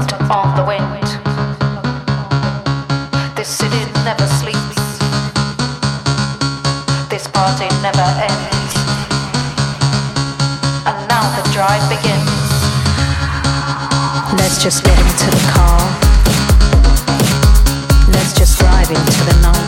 the wind. This city never sleeps. This party never ends. And now the drive begins. Let's just get into the car. Let's just drive into the night.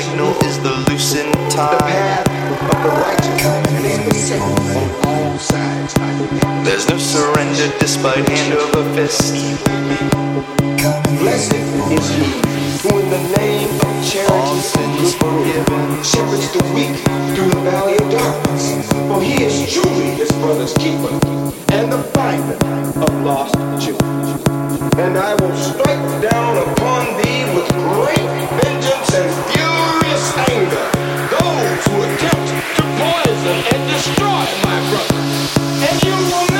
signal is the loosened tie. The path of the righteous on all sides. There's no surrender despite hand over fist. Blessed is he who in the name of charity sins forgiven shepherds the weak through the valley of darkness. For he is truly his brother's keeper and the finder of lost children. And I will strike down upon thee with great and furious anger those who attempt to poison and destroy my brother. And you will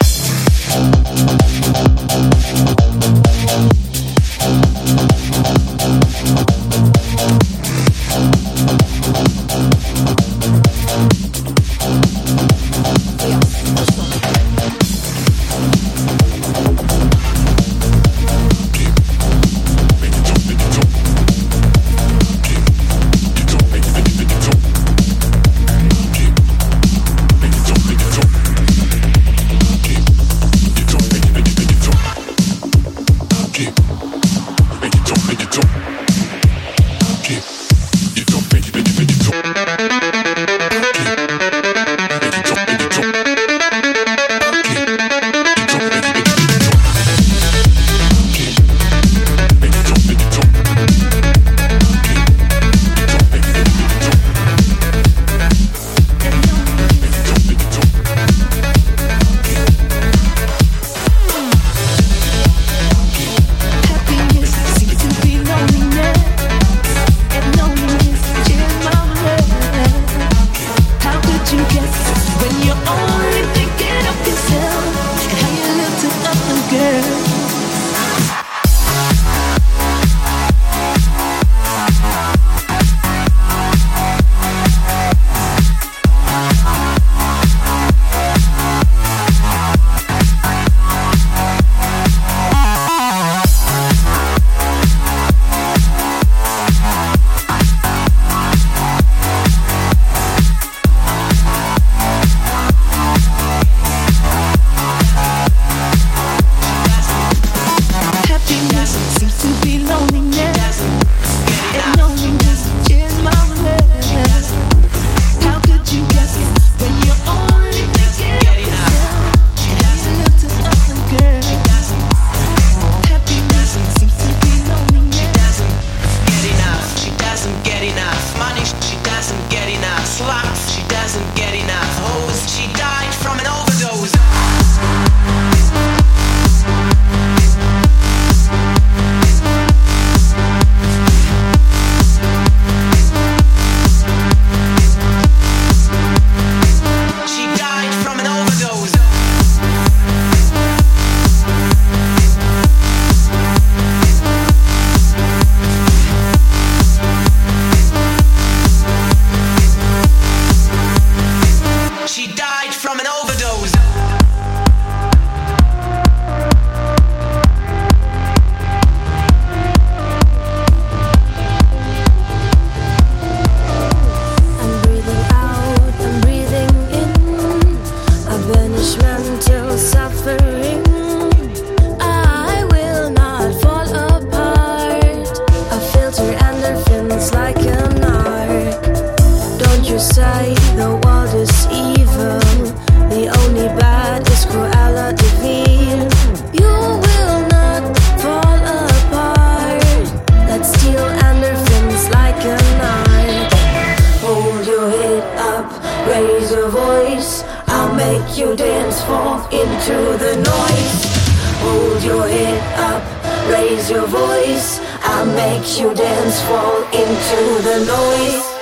voice. I make you dance fall into the noise.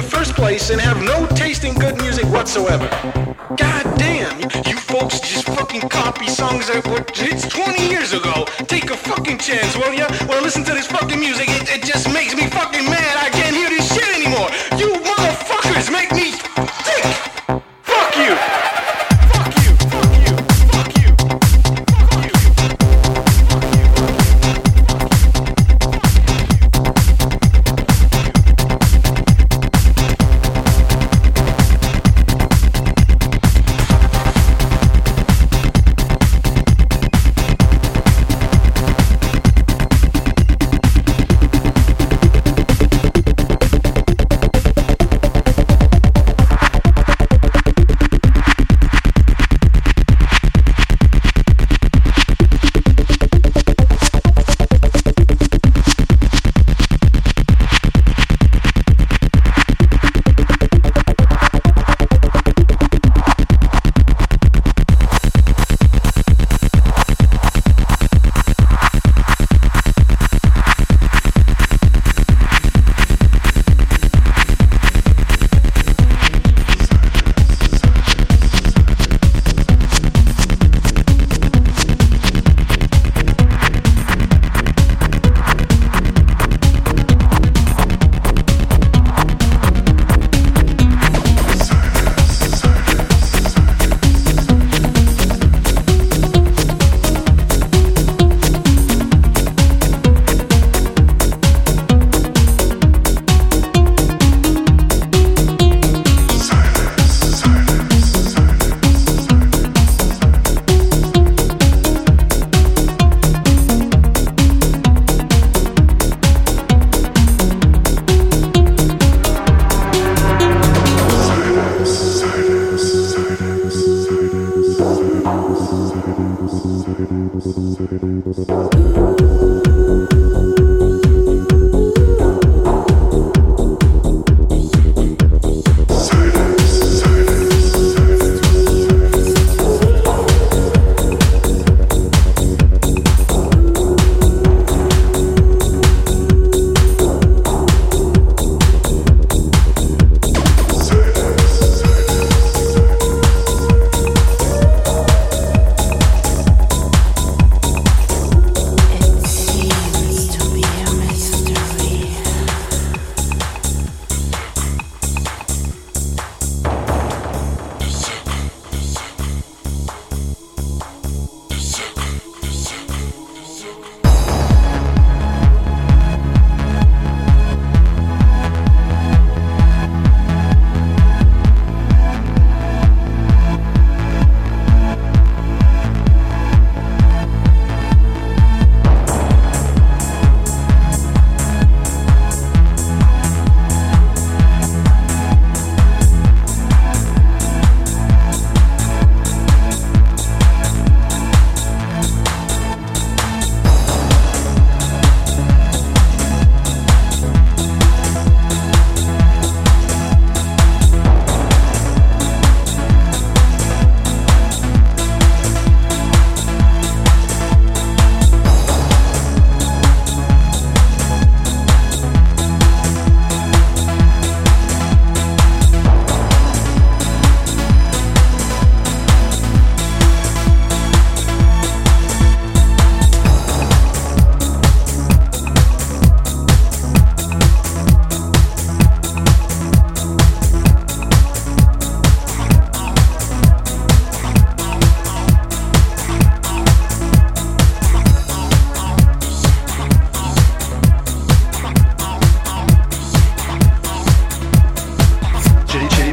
The first place and have no taste in good music whatsoever? God damn, you, folks just fucking copy songs that were hits 20 years ago. Take a fucking chance, will ya? Well, listen to this fucking music. It, it just makes me fucking mad. I can't hear this ブルブルブルブ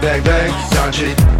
bang bang, Don